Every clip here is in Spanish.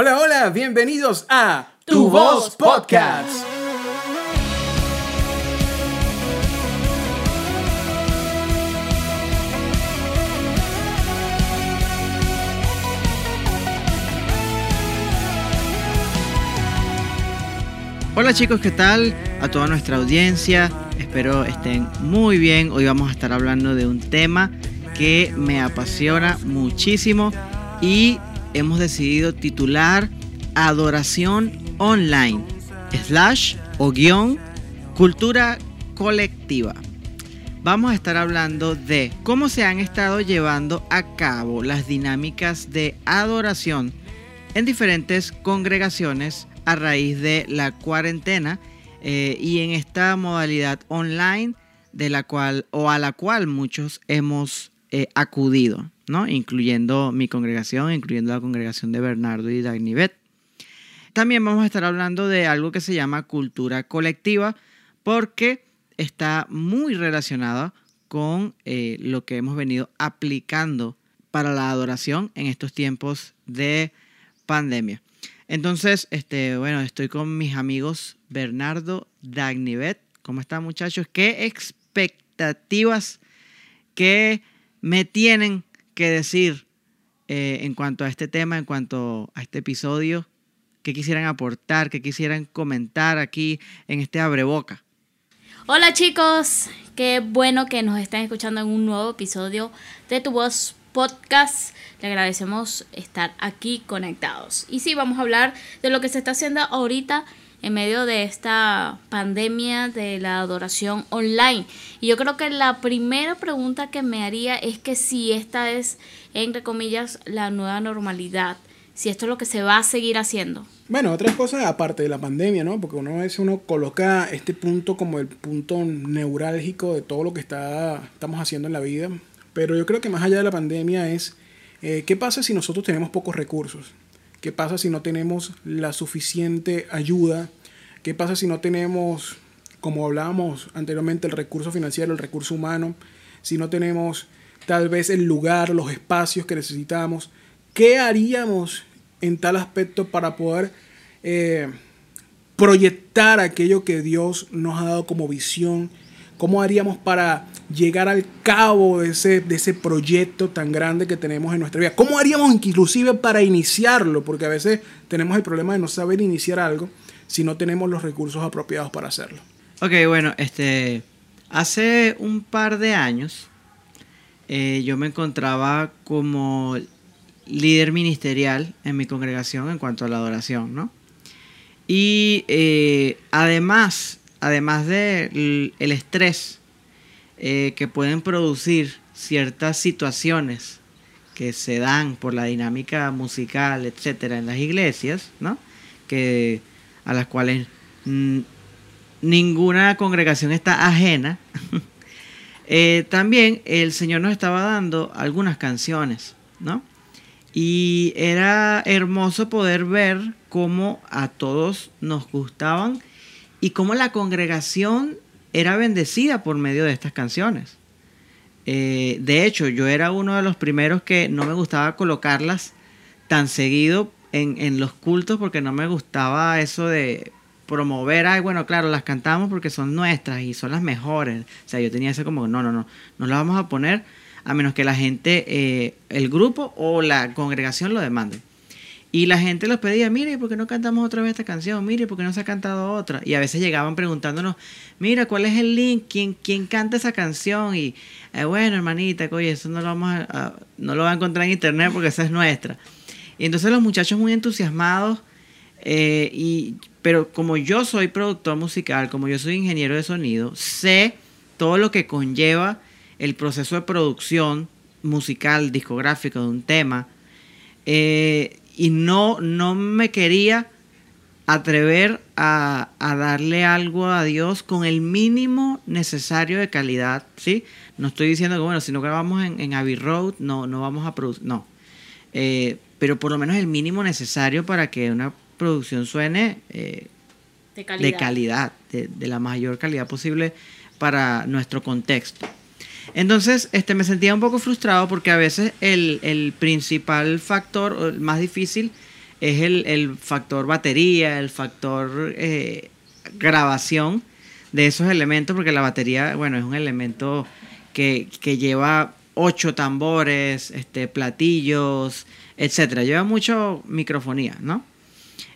Hola, hola, bienvenidos a Tu Voz Podcast. Hola chicos, ¿qué tal? A toda nuestra audiencia, espero estén muy bien. Hoy vamos a estar hablando de un tema que me apasiona muchísimo y hemos decidido titular Adoración Online, slash o guion, cultura colectiva. Vamos a estar hablando de cómo se han estado llevando a cabo las dinámicas de adoración en diferentes congregaciones a raíz de la cuarentena eh, y en esta modalidad online de la cual o a la cual muchos hemos eh, acudido, incluyendo mi congregación, incluyendo la congregación de Bernardo y Dagnivet. También vamos a estar hablando de algo que se llama cultura colectiva, porque está muy relacionada con eh, lo que hemos venido aplicando para la adoración en estos tiempos de pandemia. Entonces, este, bueno, estoy con mis amigos Bernardo Dagnivet. ¿Cómo están muchachos? ¿Qué expectativas, qué me tienen que decir eh, en cuanto a este tema, en cuanto a este episodio? ¿Qué quisieran aportar? ¿Qué quisieran comentar aquí en este abreboca? Hola chicos, qué bueno que nos están escuchando en un nuevo episodio de Tu Voz Podcast. Le agradecemos estar aquí conectados. Y sí, vamos a hablar de lo que se está haciendo ahorita en medio de esta pandemia de la adoración online. Y yo creo que la primera pregunta que me haría es que si esta es, entre comillas, la nueva normalidad, si esto es lo que se va a seguir haciendo. Bueno, otras cosas aparte de la pandemia, ¿no? Porque una vez uno coloca este punto como el punto neurálgico de todo lo que está, estamos haciendo en la vida. Pero yo creo que más allá de la pandemia es, eh, ¿qué pasa si nosotros tenemos pocos recursos? ¿Qué pasa si no tenemos la suficiente ayuda? ¿Qué pasa si no tenemos, como hablábamos anteriormente, el recurso financiero, el recurso humano? Si no tenemos tal vez el lugar, los espacios que necesitamos. ¿Qué haríamos en tal aspecto para poder eh, proyectar aquello que Dios nos ha dado como visión? ¿Cómo haríamos para llegar al cabo de ese, de ese proyecto tan grande que tenemos en nuestra vida. ¿Cómo haríamos inclusive para iniciarlo? Porque a veces tenemos el problema de no saber iniciar algo si no tenemos los recursos apropiados para hacerlo. Ok, bueno, este, hace un par de años eh, yo me encontraba como líder ministerial en mi congregación en cuanto a la adoración, ¿no? Y eh, además, además del el estrés eh, que pueden producir ciertas situaciones que se dan por la dinámica musical, etcétera, en las iglesias, ¿no? Que a las cuales ninguna congregación está ajena. Eh, también el Señor nos estaba dando algunas canciones, ¿no? Y era hermoso poder ver cómo a todos nos gustaban y cómo la congregación era bendecida por medio de estas canciones. Eh, de hecho, yo era uno de los primeros que no me gustaba colocarlas tan seguido en, los cultos porque no me gustaba eso de promover, ay, bueno, claro, las cantamos porque son nuestras y son las mejores. O sea, yo tenía ese como, no, no, no, no las vamos a poner a menos que la gente, eh, el grupo o la congregación lo demanden. Y la gente los pedía, mire, ¿por qué no cantamos otra vez esta canción? Mire, ¿por qué no se ha cantado otra? Y a veces llegaban preguntándonos, mira, ¿cuál es el link? ¿Quién, quién canta esa canción? Y eh, bueno, hermanita, oye, eso no lo vamos a, no lo va a encontrar en internet porque esa es nuestra. Y entonces los muchachos muy entusiasmados, eh, y, pero como yo soy productor musical, como yo soy ingeniero de sonido, sé todo lo que conlleva el proceso de producción musical, discográfico de un tema. Eh, y no, no me quería atrever a, darle algo a Dios con el mínimo necesario de calidad, ¿sí? No estoy diciendo que, bueno, si no grabamos en, en Abbey Road, no, no vamos a producir, no. Eh, pero por lo menos el mínimo necesario para que una producción suene eh, de calidad, de, de, la mayor calidad posible para nuestro contexto. Entonces, este, me sentía un poco frustrado porque a veces el, principal factor, el más difícil, es el, el factor batería, el factor eh, grabación de esos elementos, porque la batería, bueno, es un elemento que, que lleva ocho tambores, este, platillos, etcétera. Lleva mucho microfonía, ¿no?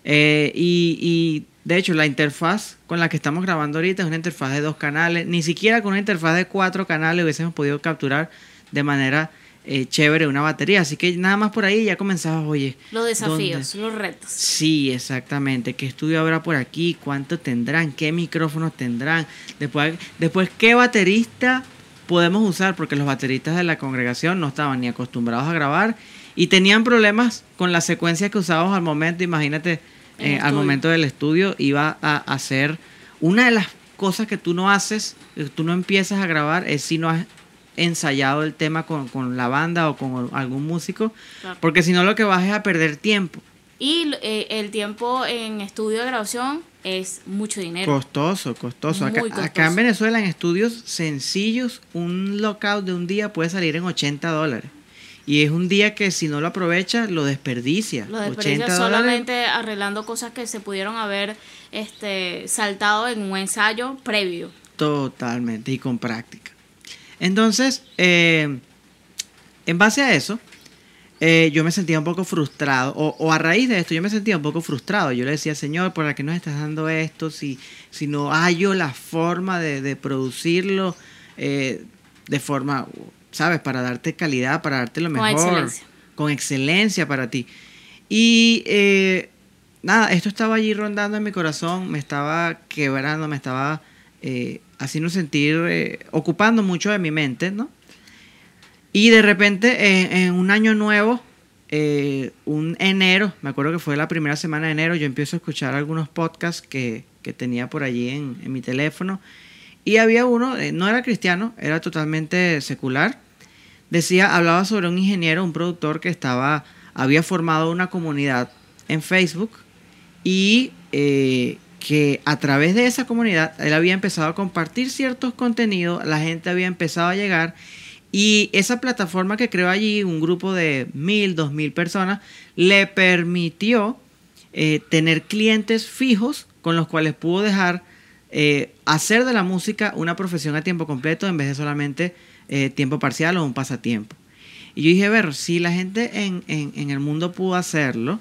Eh, y, y, de hecho, la interfaz con la que estamos grabando ahorita es una interfaz de dos canales. Ni siquiera con una interfaz de cuatro canales hubiésemos podido capturar de manera eh, chévere una batería. Así que nada más por ahí ya comenzabas, oye. Los desafíos, los retos. Sí, exactamente. ¿Qué estudio habrá por aquí? ¿Cuánto tendrán? ¿Qué micrófonos tendrán? Después, después ¿qué baterista podemos usar? Porque los bateristas de la congregación no estaban ni acostumbrados a grabar y tenían problemas con la secuencia que usábamos al momento. Imagínate, eh, al momento del estudio iba a hacer una de las cosas que tú no haces, tú no empiezas a grabar, es si no has ensayado el tema con, con la banda o con algún músico, Claro. porque si no lo que vas es a perder tiempo. Y eh, el tiempo en estudio de grabación es mucho dinero. Costoso, costoso. Acá, costoso. acá en Venezuela, en estudios sencillos, un lockout de un día puede salir en 80 dólares. Y es un día que si no lo aprovechas, lo desperdicias. Lo desperdicias 80 dólares. solamente arreglando cosas que se pudieron haber este, saltado en un ensayo previo. Totalmente, y con práctica. Entonces, eh, en base a eso, eh, yo me sentía un poco frustrado, o, o a raíz de esto, yo me sentía un poco frustrado. Yo le decía, Señor, ¿por qué nos estás dando esto? Si, si no hallo la forma de, de producirlo eh, de forma, ¿sabes? Para darte calidad, para darte lo Con mejor. excelencia. Con excelencia para ti. Y eh, nada, esto estaba allí rondando en mi corazón, me estaba quebrando, me estaba eh, haciendo sentir, eh, ocupando mucho de mi mente, ¿no? Y de repente, en, en un año nuevo, un enero, me acuerdo que fue la primera semana de enero, yo empiezo a escuchar algunos podcasts que, que tenía por allí en, en mi teléfono. Y había uno, no era cristiano, era totalmente secular. Decía, hablaba sobre un ingeniero, un productor que estaba, había formado una comunidad en Facebook y eh, que a través de esa comunidad él había empezado a compartir ciertos contenidos, la gente había empezado a llegar y esa plataforma que creó allí, un grupo de mil, dos mil personas, le permitió eh, tener clientes fijos con los cuales pudo dejar eh, hacer de la música una profesión a tiempo completo en vez de solamente eh, tiempo parcial o un pasatiempo. Y yo dije, a ver, si la gente en, en- el mundo pudo hacerlo,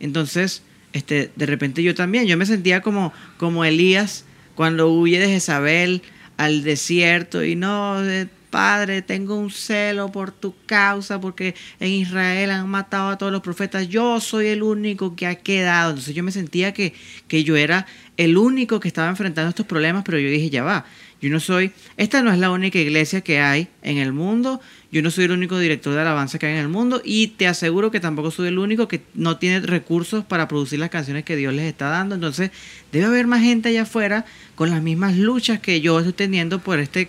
entonces, este, de repente yo también, yo me sentía como, como Elías cuando huye de Jezabel al desierto y no, eh, Padre, tengo un celo por tu causa porque en Israel han matado a todos los profetas, yo soy el único que ha quedado. Entonces yo me sentía que, que yo era el único que estaba enfrentando estos problemas, pero yo dije, ya va, yo no soy, esta no es la única iglesia que hay en el mundo, yo no soy el único director de alabanza que hay en el mundo y te aseguro que tampoco soy el único que no tiene recursos para producir las canciones que Dios les está dando. Entonces debe haber más gente allá afuera con las mismas luchas que yo estoy teniendo por este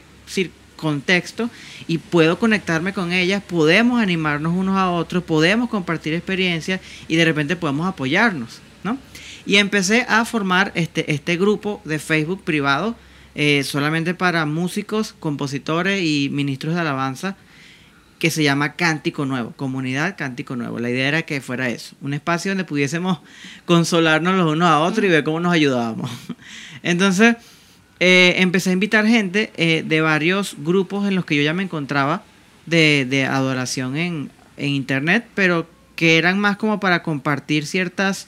contexto y puedo conectarme con ellas, podemos animarnos unos a otros, podemos compartir experiencias y de repente podemos apoyarnos, ¿no? Y empecé a formar este, este grupo de Facebook privado eh, solamente para músicos, compositores y ministros de alabanza que se llama Cántico Nuevo, Comunidad Cántico Nuevo. La idea era que fuera eso, un espacio donde pudiésemos consolarnos los unos a otros y ver cómo nos ayudábamos. Entonces, eh, empecé a invitar gente eh, de varios grupos en los que yo ya me encontraba de, de adoración en, en internet, pero que eran más como para compartir ciertas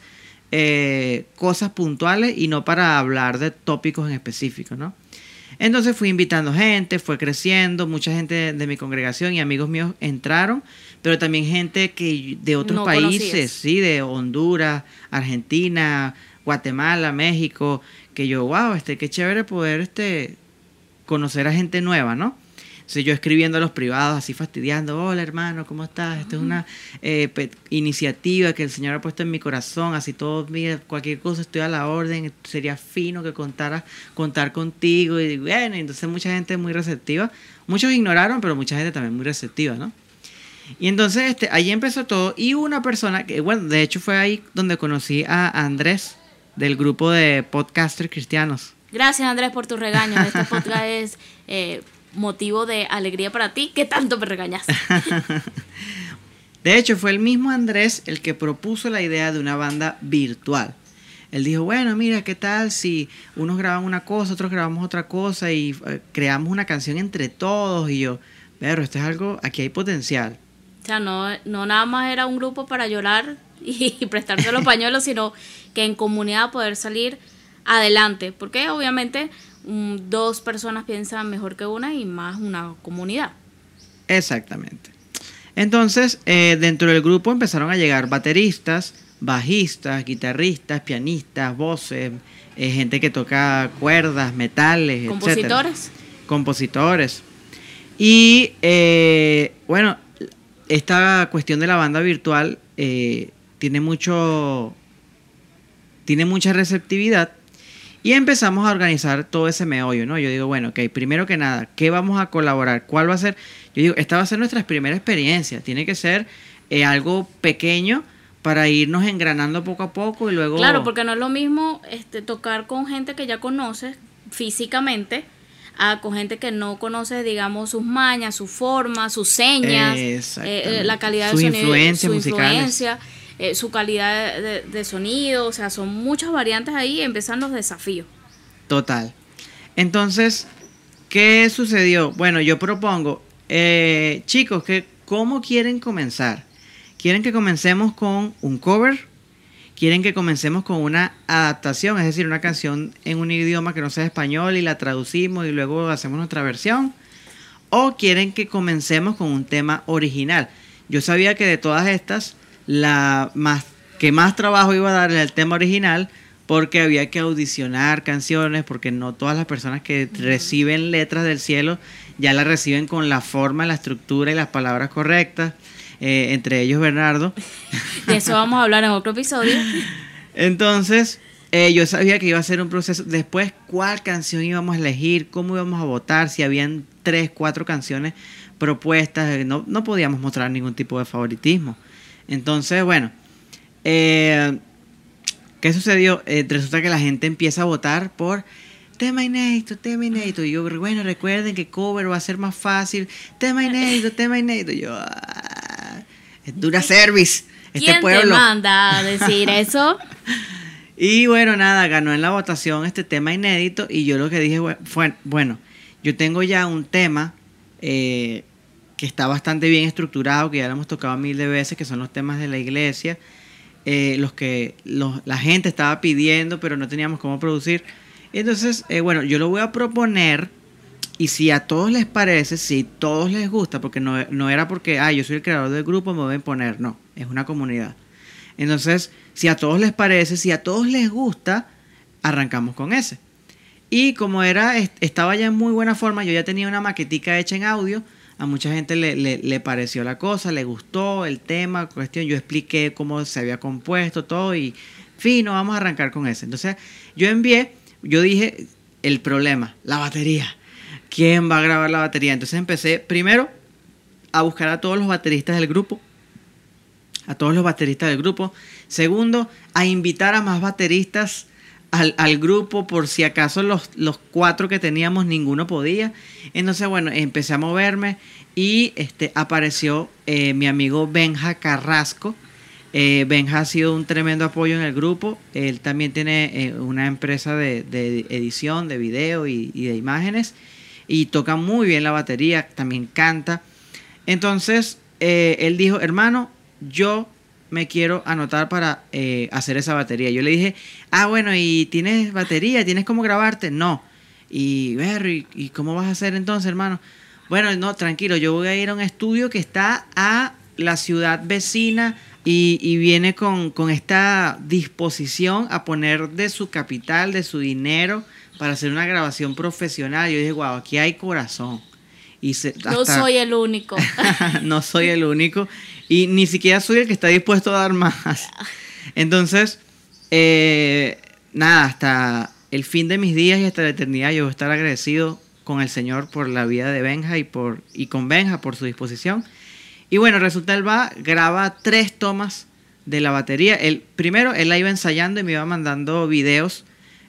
eh, cosas puntuales y no para hablar de tópicos en específico, ¿no? Entonces fui invitando gente, fue creciendo, mucha gente de, mi congregación y amigos míos entraron, pero también gente que de otros No países, conocías. sí, de Honduras, Argentina, Guatemala, México, que yo, wow, este, qué chévere poder este, conocer a gente nueva, ¿no? Entonces yo escribiendo a los privados, así fastidiando, hola hermano, ¿cómo estás? Esta es una eh, iniciativa que el Señor ha puesto en mi corazón, así todo, mira, cualquier cosa estoy a la orden, sería fino que contara, contar contigo, y bueno, entonces mucha gente muy receptiva, muchos ignoraron, pero mucha gente también muy receptiva, ¿no? Y entonces este, ahí empezó todo, y una persona, que bueno, de hecho fue ahí donde conocí a Andrés, del grupo de podcasters cristianos. Gracias Andrés por tu regaño. Este podcast es eh, motivo de alegría para ti. ¿Qué tanto me regañaste? De hecho, fue el mismo Andrés el que propuso la idea de una banda virtual. Él dijo, bueno, mira, ¿qué tal si unos graban una cosa, otros grabamos otra cosa y eh, creamos una canción entre todos? Y yo, pero esto es algo, aquí hay potencial. O sea, no, no nada más era un grupo para llorar y prestarse los pañuelos, sino que en comunidad poder salir adelante. Porque obviamente mm, dos personas piensan mejor que una y más una comunidad. Exactamente. Entonces, eh, dentro del grupo empezaron a llegar bateristas, bajistas, guitarristas, pianistas, voces, eh, gente que toca cuerdas, metales, compositores. Compositores. Y eh, bueno, esta cuestión de la banda virtual tiene mucho. tiene mucha receptividad. Y empezamos a organizar todo ese meollo, ¿no? Yo digo, bueno, ok, primero que nada, ¿qué vamos a colaborar? ¿Cuál va a ser? Yo digo, esta va a ser nuestra primera experiencia. Tiene que ser eh, algo pequeño para irnos engranando poco a poco y luego... Claro, porque no es lo mismo este, tocar con gente que ya conoces físicamente a con gente que no conoce, digamos, sus mañas, su forma, sus señas, eh, eh, la calidad de sonido, influencia su influencia, su calidad de, sonido, o sea, son muchas variantes ahí, empiezan los desafíos. Total. Entonces, ¿qué sucedió? Bueno, yo propongo, eh, chicos, que, ¿cómo quieren comenzar? ¿Quieren que comencemos con un cover? ¿Quieren que comencemos con una adaptación? Es decir, una canción en un idioma que no sea español y la traducimos y luego hacemos nuestra versión. ¿O quieren que comencemos con un tema original? Yo sabía que de todas estas, la más, que más trabajo iba a dar el tema original porque había que audicionar canciones, porque no todas las personas que reciben letras del cielo ya las reciben con la forma, la estructura y las palabras correctas, eh, entre ellos Bernardo. De eso vamos a hablar en otro episodio. Entonces, eh, yo sabía que iba a ser un proceso. Después, cuál canción íbamos a elegir, cómo íbamos a votar, si habían tres, cuatro canciones propuestas, no, no podíamos mostrar ningún tipo de favoritismo. Entonces, bueno, eh, ¿Qué sucedió? Eh, resulta que la gente empieza a votar por tema inédito, tema inédito. Y yo, bueno, recuerden que cover va a ser más fácil. Tema inédito, tema inédito. Y yo, ah, es dura service. Este ¿Quién te manda a decir eso? y bueno, nada, ganó en la votación este tema inédito. Y yo lo que dije fue, bueno, yo tengo ya un tema eh, que está bastante bien estructurado, que ya lo hemos tocado mil de veces, que son los temas de la iglesia eh, los que la gente estaba pidiendo, pero no teníamos cómo producir. Entonces, eh, bueno, yo lo voy a proponer y si a todos les parece, si a todos les gusta, porque no, no era porque, ah, yo soy el creador del grupo, me voy a imponer, no, es una comunidad. Entonces, si a todos les parece, si a todos les gusta, arrancamos con ese. Y como era, estaba ya en muy buena forma, yo ya tenía una maquetica hecha en audio, a mucha gente le, le, pareció la cosa, le gustó el tema, cuestión. Yo expliqué cómo se había compuesto todo y fino, vamos a arrancar con ese. Entonces yo envié, yo dije el problema, la batería. ¿Quién va a grabar la batería? Entonces empecé primero a buscar a todos los bateristas del grupo. A todos los bateristas del grupo. Segundo, a invitar a más bateristas al, grupo por si acaso los, los, cuatro que teníamos ninguno podía. Entonces, bueno, empecé a moverme y este, apareció eh, mi amigo Benja Carrasco. Eh, Benja ha sido un tremendo apoyo en el grupo. Él también tiene eh, una empresa de, edición, de video y, de imágenes. Y toca muy bien la batería, también canta. Entonces, él dijo, hermano, yo me quiero anotar para eh, hacer esa batería. Yo le dije, ah, bueno, ¿y tienes batería? ¿Tienes cómo grabarte? No. Y, Berry, ¿y cómo vas a hacer entonces, hermano? Bueno, no, tranquilo, yo voy a ir a un estudio que está a la ciudad vecina y, viene con, con, esta disposición a poner de su capital, de su dinero, para hacer una grabación profesional. Yo dije, wow, aquí hay corazón. Y no soy el único. no soy el único. Y ni siquiera soy el que está dispuesto a dar más. Entonces, eh, nada, hasta el fin de mis días y hasta la eternidad yo voy a estar agradecido con el Señor por la vida de Benja y, por, y con Benja por su disposición. Y bueno, resulta él va, graba tres tomas de la batería. El, primero, él la iba ensayando y me iba mandando videos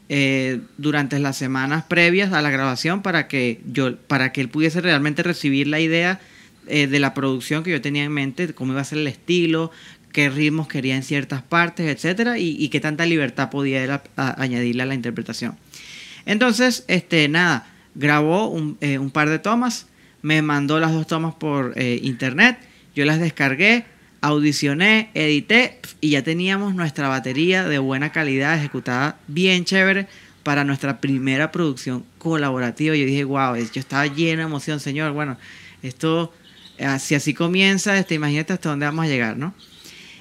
eh, durante las semanas previas a la grabación para que yo, para que él pudiese realmente recibir la idea eh, de la producción que yo tenía en mente, cómo iba a ser el estilo, qué ritmos quería en ciertas partes, etcétera, y, qué tanta libertad podía añadirle a la interpretación. Entonces, este, nada, grabó un, eh, un, par de tomas, me mandó las dos tomas por internet, yo las descargué, audicioné, edité y ya teníamos nuestra batería de buena calidad ejecutada bien chévere para nuestra primera producción colaborativa. Yo dije, wow, yo estaba lleno de emoción, señor. Bueno, esto, si así comienza, este, imagínate hasta dónde vamos a llegar, ¿no?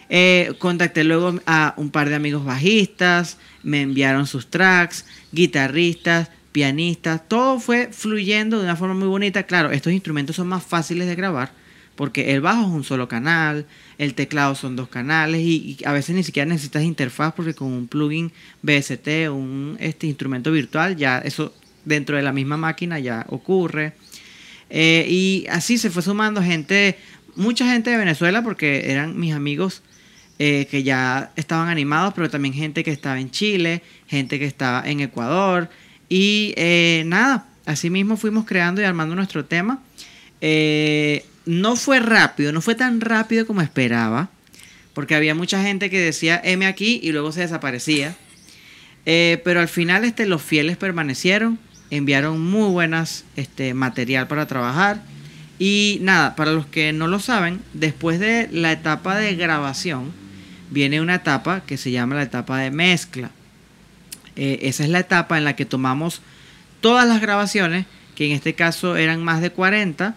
Eh, contacté luego a un par de amigos bajistas, me enviaron sus tracks, guitarristas, pianistas, todo fue fluyendo de una forma muy bonita. Claro, estos instrumentos son más fáciles de grabar porque el bajo es un solo canal, el teclado son dos canales y, a veces ni siquiera necesitas interfaz porque con un plugin BST un este instrumento virtual ya eso dentro de la misma máquina ya ocurre. Eh, y así se fue sumando gente, mucha gente de Venezuela porque eran mis amigos eh, que ya estaban animados, pero también gente que estaba en Chile, gente que estaba en Ecuador. Y eh, nada, así mismo fuimos creando y armando nuestro tema. Eh, no fue rápido, no fue tan rápido como esperaba, porque había mucha gente que decía M aquí y luego se desaparecía. pero al final este, los fieles permanecieron, enviaron muy buenas este, material para trabajar. Y nada, para los que no lo saben, después de la etapa de grabación, viene una etapa que se llama la etapa de mezcla. Eh, esa es la etapa en la que tomamos todas las grabaciones, que en este caso eran más de 40,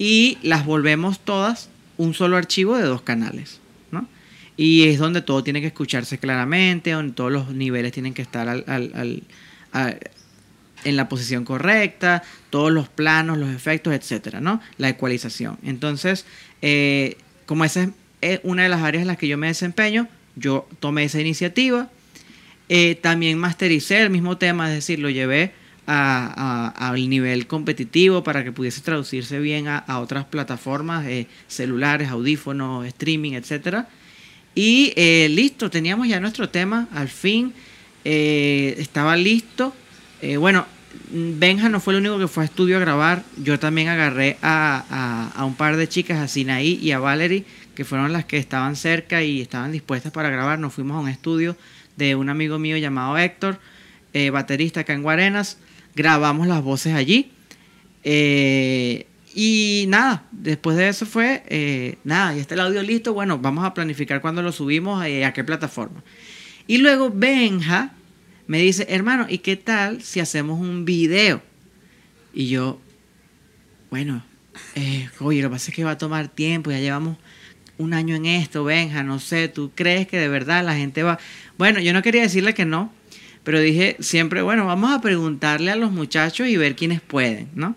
y las volvemos todas un solo archivo de dos canales. ¿no? Y es donde todo tiene que escucharse claramente, donde todos los niveles tienen que estar en la posición correcta, todos los planos, los efectos, etcétera, ¿no? La ecualización. Entonces, eh, como esa es es una de las áreas en las que yo me desempeño. Yo tomé esa iniciativa. Eh, también mastericé el mismo tema, es decir, lo llevé al nivel competitivo para que pudiese traducirse bien a, otras plataformas, eh, celulares, audífonos, streaming, etc. Y eh, listo, teníamos ya nuestro tema, al fin estaba listo. bueno, Benja no fue el único que fue a estudio a grabar, yo también agarré a, a un par de chicas, a Sinaí y a Valerie, que fueron las que estaban cerca y estaban dispuestas para grabar. Nos fuimos a un estudio de un amigo mío llamado Héctor, eh, baterista acá en Guarenas. Grabamos las voces allí. Eh, y nada, después de eso fue, eh, nada, y está el audio listo. Bueno, vamos a planificar cuándo lo subimos y a qué plataforma. Y luego Benja me dice, hermano, ¿y qué tal si hacemos un video? Y yo, bueno, oye, lo que pasa es que va a tomar tiempo, ya llevamos un año en esto, Benja, no sé, ¿tú crees que de verdad la gente va? Bueno, yo no quería decirle que no, pero dije siempre, bueno, vamos a preguntarle a los muchachos y ver quiénes pueden, ¿no?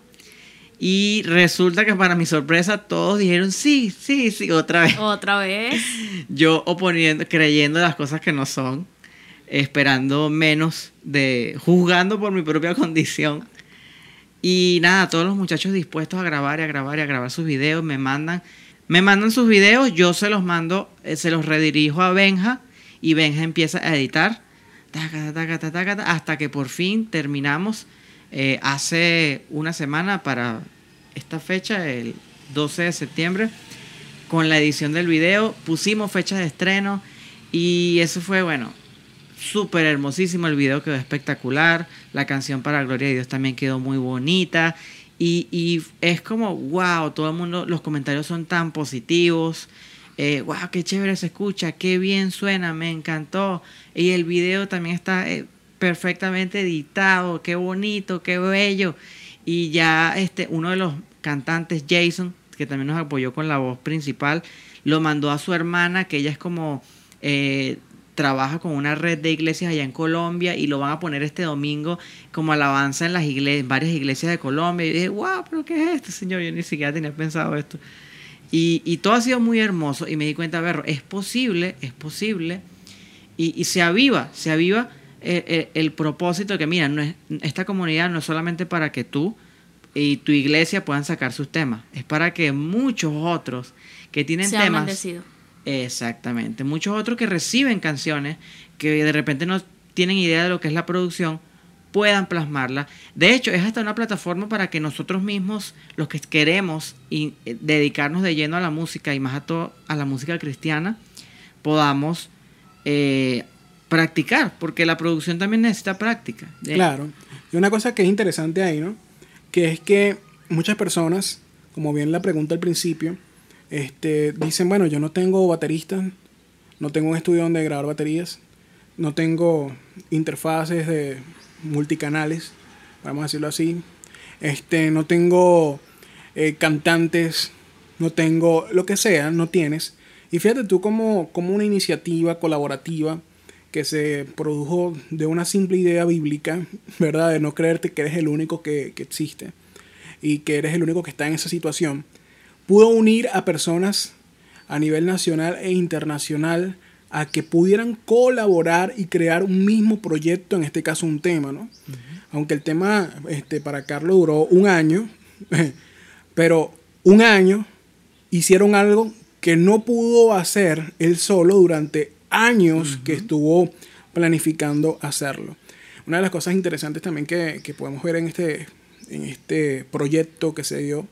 Y resulta que para mi sorpresa todos dijeron sí, sí, sí, otra vez. Otra vez. Yo oponiendo, creyendo las cosas que no son, esperando menos de, juzgando por mi propia condición. Y nada, todos los muchachos dispuestos a grabar y a grabar y a grabar sus videos me mandan me mandan sus videos, yo se los mando, eh, se los redirijo a Benja y Benja empieza a editar hasta que por fin terminamos eh, hace una semana para esta fecha, el 12 de septiembre, con la edición del video. Pusimos fecha de estreno y eso fue, bueno, súper hermosísimo. El video quedó espectacular. La canción para Gloria de Dios también quedó muy bonita. Y, es como, wow, todo el mundo, los comentarios son tan positivos. Eh, wow, qué chévere se escucha, qué bien suena, me encantó. Y el video también está eh, perfectamente editado, qué bonito, qué bello. Y ya este, uno de los cantantes, Jason, que también nos apoyó con la voz principal, lo mandó a su hermana, que ella es como eh, trabaja con una red de iglesias allá en Colombia y lo van a poner este domingo como alabanza en las iglesias, varias iglesias de Colombia. Y dije, wow, pero ¿qué es esto, señor? Yo ni siquiera tenía pensado esto. Y, todo ha sido muy hermoso y me di cuenta, a ver, es posible, es posible. Y, se aviva, se aviva el, propósito de que, mira, no es, esta comunidad no es solamente para que tú y tu iglesia puedan sacar sus temas, es para que muchos otros que tienen temas... Exactamente. Muchos otros que reciben canciones que de repente no tienen idea de lo que es la producción, puedan plasmarla. De hecho, es hasta una plataforma para que nosotros mismos, los que queremos y, eh, dedicarnos de lleno a la música y más a, todo, a la música cristiana, podamos eh, practicar, porque la producción también necesita práctica. Claro. Y una cosa que es interesante ahí, ¿no? Que es que muchas personas, como bien la pregunta al principio, este, dicen, bueno, yo no tengo bateristas, no tengo un estudio donde grabar baterías, no tengo interfaces de multicanales, vamos a decirlo así, este, no tengo eh, cantantes, no tengo lo que sea, no tienes. Y fíjate tú como, como una iniciativa colaborativa que se produjo de una simple idea bíblica, ¿verdad? De no creerte que eres el único que, que existe y que eres el único que está en esa situación, pudo unir a personas a nivel nacional e internacional a que pudieran colaborar y crear un mismo proyecto, en este caso un tema, ¿no? Aunque el tema este, para Carlos duró un año, pero un año hicieron algo que no pudo hacer él solo durante años que estuvo planificando hacerlo. Una de las cosas interesantes también que, que podemos ver en este, en este proyecto que se dio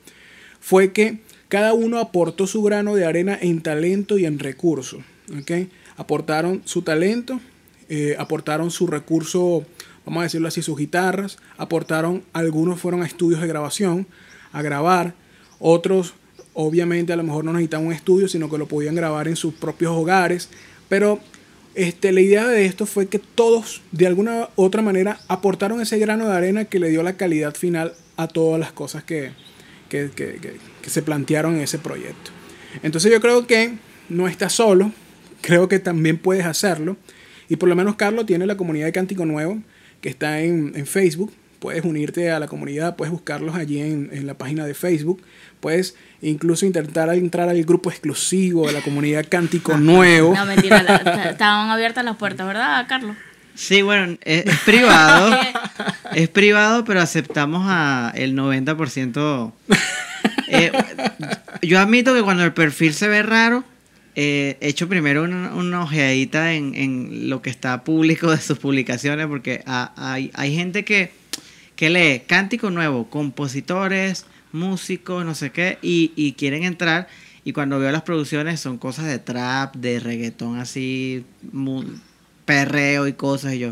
fue que cada uno aportó su grano de arena en talento y en recursos. ¿ok? Aportaron su talento, eh, aportaron su recurso, vamos a decirlo así, sus guitarras, aportaron, algunos fueron a estudios de grabación, a grabar, otros obviamente a lo mejor no necesitaban un estudio, sino que lo podían grabar en sus propios hogares, pero este, la idea de esto fue que todos de alguna u otra manera aportaron ese grano de arena que le dio la calidad final a todas las cosas que, que, que, que, se plantearon en ese proyecto. Entonces yo creo que no estás solo, creo que también puedes hacerlo. Y por lo menos Carlos tiene la comunidad de Cántico Nuevo que está en, en Facebook. Puedes unirte a la comunidad, puedes buscarlos allí en, en, la página de Facebook. Puedes incluso intentar entrar al grupo exclusivo de la comunidad Cántico Nuevo. No, mentira, estaban abiertas las puertas, ¿verdad, Carlos? Sí, bueno, es, es privado. es privado, pero aceptamos a el 90%. Eh, yo admito que cuando el perfil se ve raro, eh, echo primero una, una ojeadita en, en lo que está público de sus publicaciones, porque ha- hay, hay gente que, que lee cántico nuevo, compositores, músicos, no sé qué, y, y quieren entrar. Y cuando veo las producciones son cosas de trap, de reggaetón así, perreo y cosas. Y yo,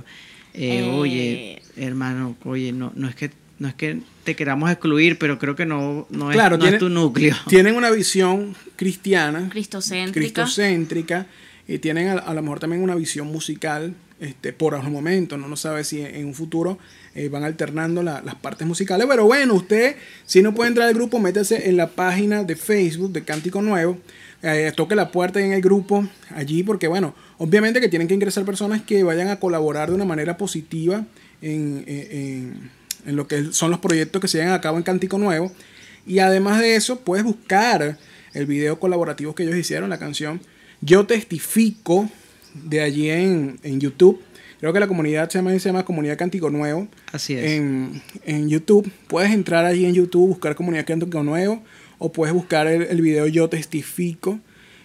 eh, Eh. oye, hermano, oye, no, no es que no es que te queramos excluir, pero creo que no, no, es, Claro, no tiene- es tu núcleo. Tienen una visión cristiana, Cristocéntrica. cristocéntrica y tienen a, a lo mejor también una visión musical este, por el momento. No, no sabe si en, en un futuro eh, van alternando la- las partes musicales. Pero bueno, usted, si no puede entrar al grupo, métase en la página de Facebook de Cántico Nuevo. eh, toque la puerta en el grupo allí, porque bueno, obviamente que tienen que ingresar personas que vayan a colaborar de una manera positiva en, en- en- en lo que son los proyectos que se llevan a cabo en Cántico Nuevo. Y además de eso, puedes buscar el video colaborativo que ellos hicieron, la canción Yo Testifico, de allí en, en YouTube. Creo que la comunidad se llama, se llama Comunidad Cántico Nuevo. Así es. En, en YouTube. Puedes entrar allí en YouTube, buscar Comunidad Cántico Nuevo, o puedes buscar el, el video Yo Testifico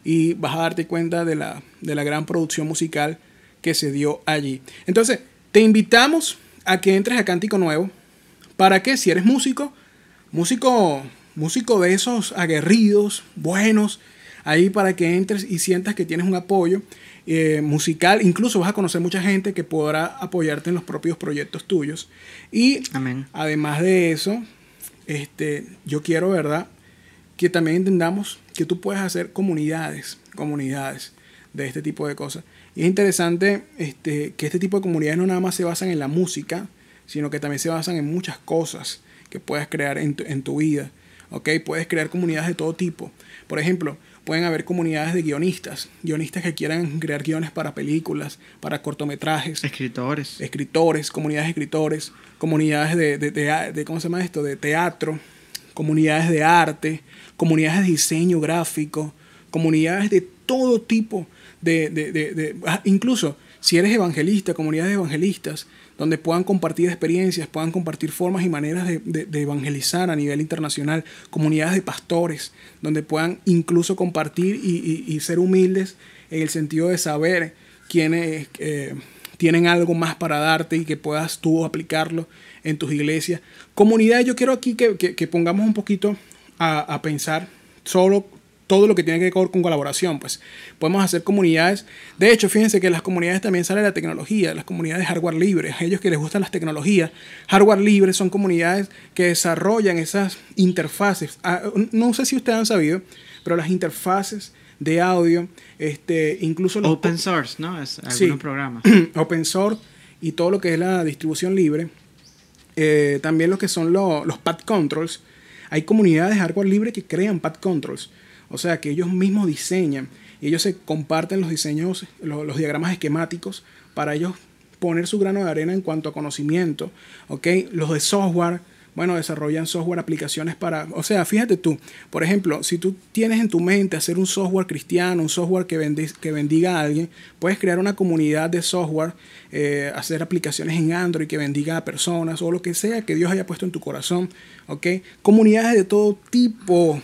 y vas a darte cuenta de la, de la gran producción musical que se dio allí. Entonces, te invitamos a que entres a Cántico Nuevo. ¿Para qué? Si eres músico, músico, músico de esos aguerridos, buenos, ahí para que entres y sientas que tienes un apoyo eh, musical. Incluso vas a conocer mucha gente que podrá apoyarte en los propios proyectos tuyos. Y Amén. además de eso, este, yo quiero, ¿verdad? Que también entendamos que tú puedes hacer comunidades, comunidades de este tipo de cosas. Y es interesante este, que este tipo de comunidades no nada más se basan en la música, sino que también se basan en muchas cosas que puedes crear en tu, en tu vida. ¿ok? Puedes crear comunidades de todo tipo. Por ejemplo, pueden haber comunidades de guionistas, guionistas que quieran crear guiones para películas, para cortometrajes, Escritores. escritores, comunidades de escritores, comunidades de, de, de- de- ¿cómo se llama esto? De teatro, comunidades de arte, comunidades de diseño gráfico, comunidades de todo tipo de, de- de- de- ah, incluso si eres evangelista, comunidades de evangelistas, donde puedan compartir experiencias, puedan compartir formas y maneras de, evangelizar a nivel internacional, comunidades de pastores, donde puedan incluso compartir y, ser humildes en el sentido de saber quién es, eh, tienen algo más para darte y que puedas tú aplicarlo en tus iglesias. Comunidad, yo quiero aquí que, que, pongamos un poquito a, pensar solo todo lo que tiene que ver con colaboración, pues podemos hacer comunidades. De hecho, fíjense que las comunidades también sale la tecnología, las comunidades de hardware libre, a ellos que les gustan las tecnologías, hardware libre son comunidades que desarrollan esas interfaces. Ah, no sé si ustedes han sabido, pero las interfaces de audio, este, incluso los open source, ¿no? Es algunos programas. open source y todo lo que es la distribución libre, eh, también lo que son los pad controls. Hay comunidades de hardware libre que crean pad controls, o sea que ellos mismos diseñan ellos se comparten los diseños, los, diagramas esquemáticos para ellos poner su grano de arena en cuanto a conocimiento, ¿ok? Los de software bueno, desarrollan software, aplicaciones para, o sea, fíjate tú, por ejemplo, si tú tienes en tu mente hacer un software cristiano, un software que, que bendiga a alguien, puedes crear una comunidad de software, eh, hacer aplicaciones en Android que bendiga a personas o lo que sea que Dios haya puesto en tu corazón, ¿ok? Comunidades de todo tipo,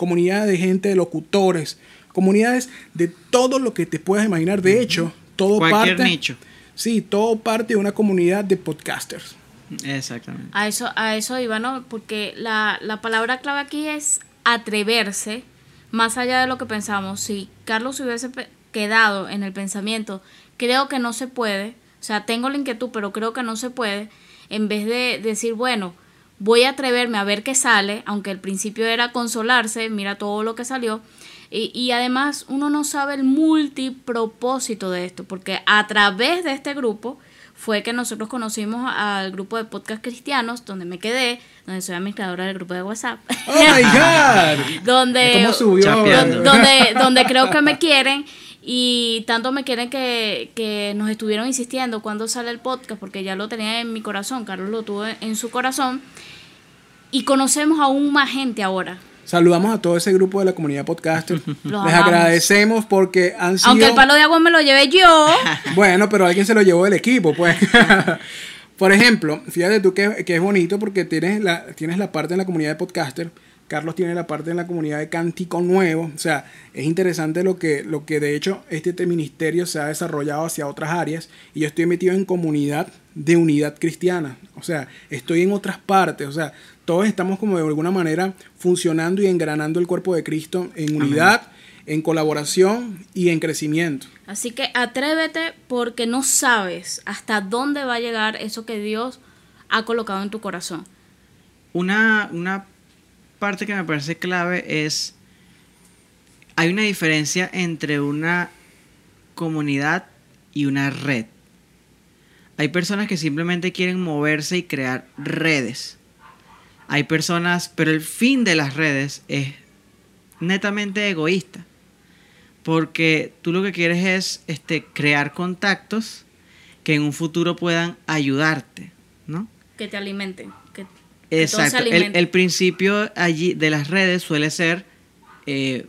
comunidades de gente, de locutores, comunidades de todo lo que te puedas imaginar, de hecho, todo Cualquier parte... nicho. Sí, todo parte de una comunidad de podcasters. Exactamente. A eso, a eso iba, ¿no? Porque la, la palabra clave aquí es atreverse, más allá de lo que pensamos. Si Carlos hubiese quedado en el pensamiento, creo que no se puede, o sea, tengo la inquietud, pero creo que no se puede, en vez de decir, bueno, voy a atreverme a ver qué sale, aunque el principio era consolarse, mira todo lo que salió. Y, y, además uno no sabe el multipropósito de esto, porque a través de este grupo fue que nosotros conocimos al grupo de podcast cristianos, donde me quedé, donde soy administradora del grupo de WhatsApp. ¡Oh, my God! donde, donde, donde creo que me quieren y tanto me quieren que, que nos estuvieron insistiendo cuando sale el podcast, porque ya lo tenía en mi corazón, Carlos lo tuvo en su corazón. Y conocemos aún más gente ahora. Saludamos a todo ese grupo de la comunidad podcaster. Les agradecemos porque han sido... Aunque el palo de agua me lo llevé yo. bueno, pero alguien se lo llevó del equipo, pues. Por ejemplo, fíjate tú que, que, es bonito porque tienes la, tienes la parte en la comunidad de podcaster. Carlos tiene la parte en la comunidad de Cántico Nuevo. O sea, es interesante lo que, lo que de hecho este ministerio se ha desarrollado hacia otras áreas. Y yo estoy metido en comunidad de unidad cristiana. O sea, estoy en otras partes. O sea, todos estamos como de alguna manera funcionando y engranando el cuerpo de Cristo en unidad, en colaboración y en crecimiento. Así que atrévete porque no sabes hasta dónde va a llegar eso que Dios ha colocado en tu corazón. Una, una parte que me parece clave es, hay una diferencia entre una comunidad y una red. Hay personas que simplemente quieren moverse y crear redes hay personas, pero el fin de las redes es netamente egoísta. Porque tú lo que quieres es este, crear contactos que en un futuro puedan ayudarte, ¿no? Que te alimenten. Exacto. el, principio allí de las redes suele ser eh,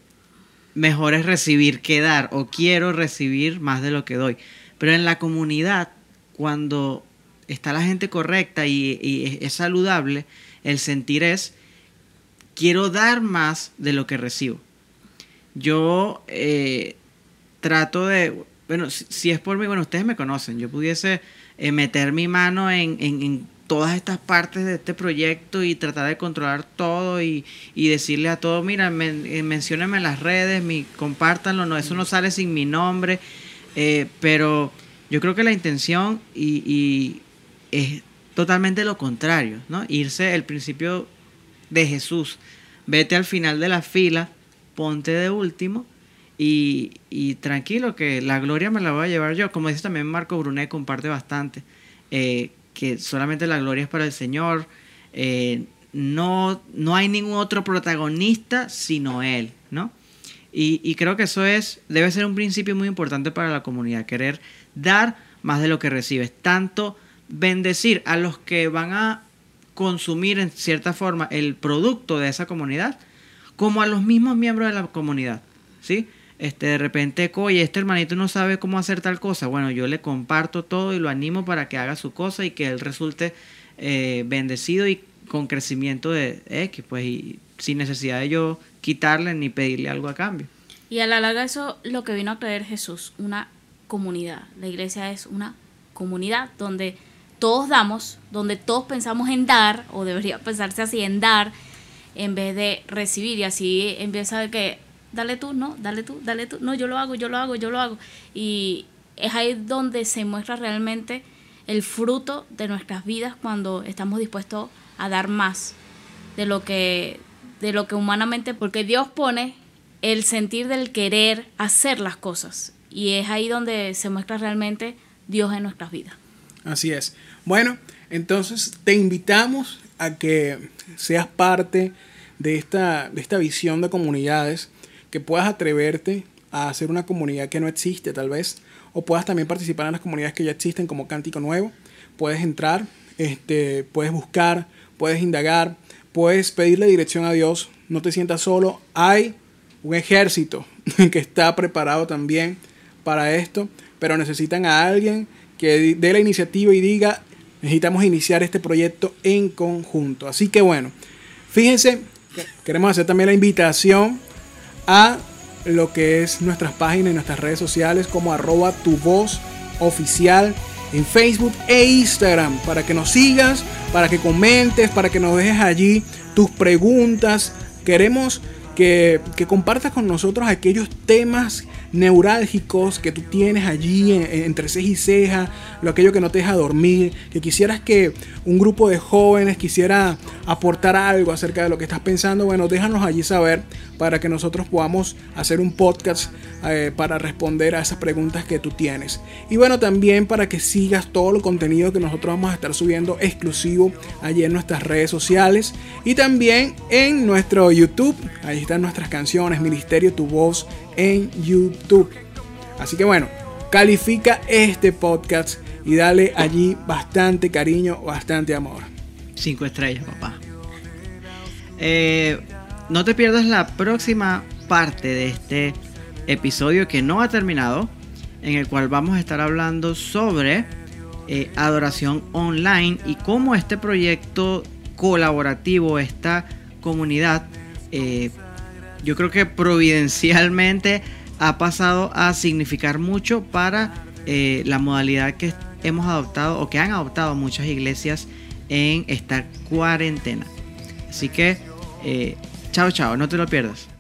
mejor es recibir que dar o quiero recibir más de lo que doy. Pero en la comunidad, cuando está la gente correcta y es saludable, el sentir es, quiero dar más de lo que recibo. Yo eh, trato de, bueno, si, es por mí, bueno, ustedes me conocen, yo pudiese eh, meter mi mano en, todas estas partes de este proyecto y tratar de controlar todo y, decirle a todos, mira, eh, menciónenme en las redes, mi, compártanlo, no, eso no sale sin mi nombre, pero yo creo que la intención y, y es totalmente lo contrario, ¿no? Irse el principio de Jesús. Vete al final de la fila, ponte de último y, tranquilo que la gloria me la voy a llevar yo. Como dice también Marco Brunet, comparte bastante, eh, que solamente la gloria es para el Señor. Eh, no, no hay ningún otro protagonista sino Él, ¿no? Y, y creo que eso es, debe ser un principio muy importante para la comunidad, querer dar más de lo que recibes, tanto bendecir a los que van a consumir en cierta forma el producto de esa comunidad, como a los mismos miembros de la comunidad, ¿sí? Este, de repente, oye, este hermanito no sabe cómo hacer tal cosa. Bueno, yo le comparto todo y lo animo para que haga su cosa y que él resulte eh, bendecido y con crecimiento de X, pues, y sin necesidad de yo quitarle ni pedirle algo a cambio. Y a la larga eso lo que vino a traer Jesús, una comunidad. La iglesia es una comunidad, donde todos damos, donde todos pensamos en dar, o debería pensarse así, en dar, en vez de recibir. Y así empieza que, dale tú, no, dale tú, dale tú, no, yo lo hago, yo lo hago, yo lo hago. Y es ahí donde se muestra realmente el fruto de nuestras vidas cuando estamos dispuestos a dar más de lo que de lo que humanamente porque Dios pone el sentir del querer hacer las cosas y es ahí donde se muestra realmente Dios en nuestras vidas. Así es. Bueno, entonces te invitamos a que seas parte de esta, de esta visión de comunidades, que puedas atreverte a hacer una comunidad que no existe tal vez, o puedas también participar en las comunidades que ya existen como Cántico Nuevo. Puedes entrar, este, puedes buscar, puedes indagar, puedes pedirle dirección a Dios, no te sientas solo, hay un ejército que está preparado también para esto, pero necesitan a alguien que dé la iniciativa y diga, necesitamos iniciar este proyecto en conjunto. Así que bueno, fíjense, queremos hacer también la invitación a lo que es nuestras páginas y nuestras redes sociales como arroba tu voz oficial en Facebook e Instagram para que nos sigas, para que comentes, para que nos dejes allí tus preguntas. Queremos que, que compartas con nosotros aquellos temas neurálgicos que tú tienes allí entre ceja y ceja, lo aquello que no te deja dormir, que quisieras que un grupo de jóvenes quisiera aportar algo acerca de lo que estás pensando, bueno, déjanos allí saber para que nosotros podamos hacer un podcast eh, para responder a esas preguntas que tú tienes. Y bueno, también para que sigas todo el contenido que nosotros vamos a estar subiendo exclusivo allí en nuestras redes sociales y también en nuestro YouTube. Ahí están nuestras canciones, Ministerio Tu Voz en YouTube. Así que bueno, califica este podcast y dale allí bastante cariño, bastante amor. Cinco estrellas, papá. Eh, no te pierdas la próxima parte de este episodio que no ha terminado, en el cual vamos a estar hablando sobre eh, adoración online y cómo este proyecto colaborativo, esta comunidad, eh, yo creo que providencialmente ha pasado a significar mucho para la modalidad que hemos adoptado o que han adoptado muchas iglesias en esta cuarentena. Así que, eh, chao, chao, no te lo pierdas.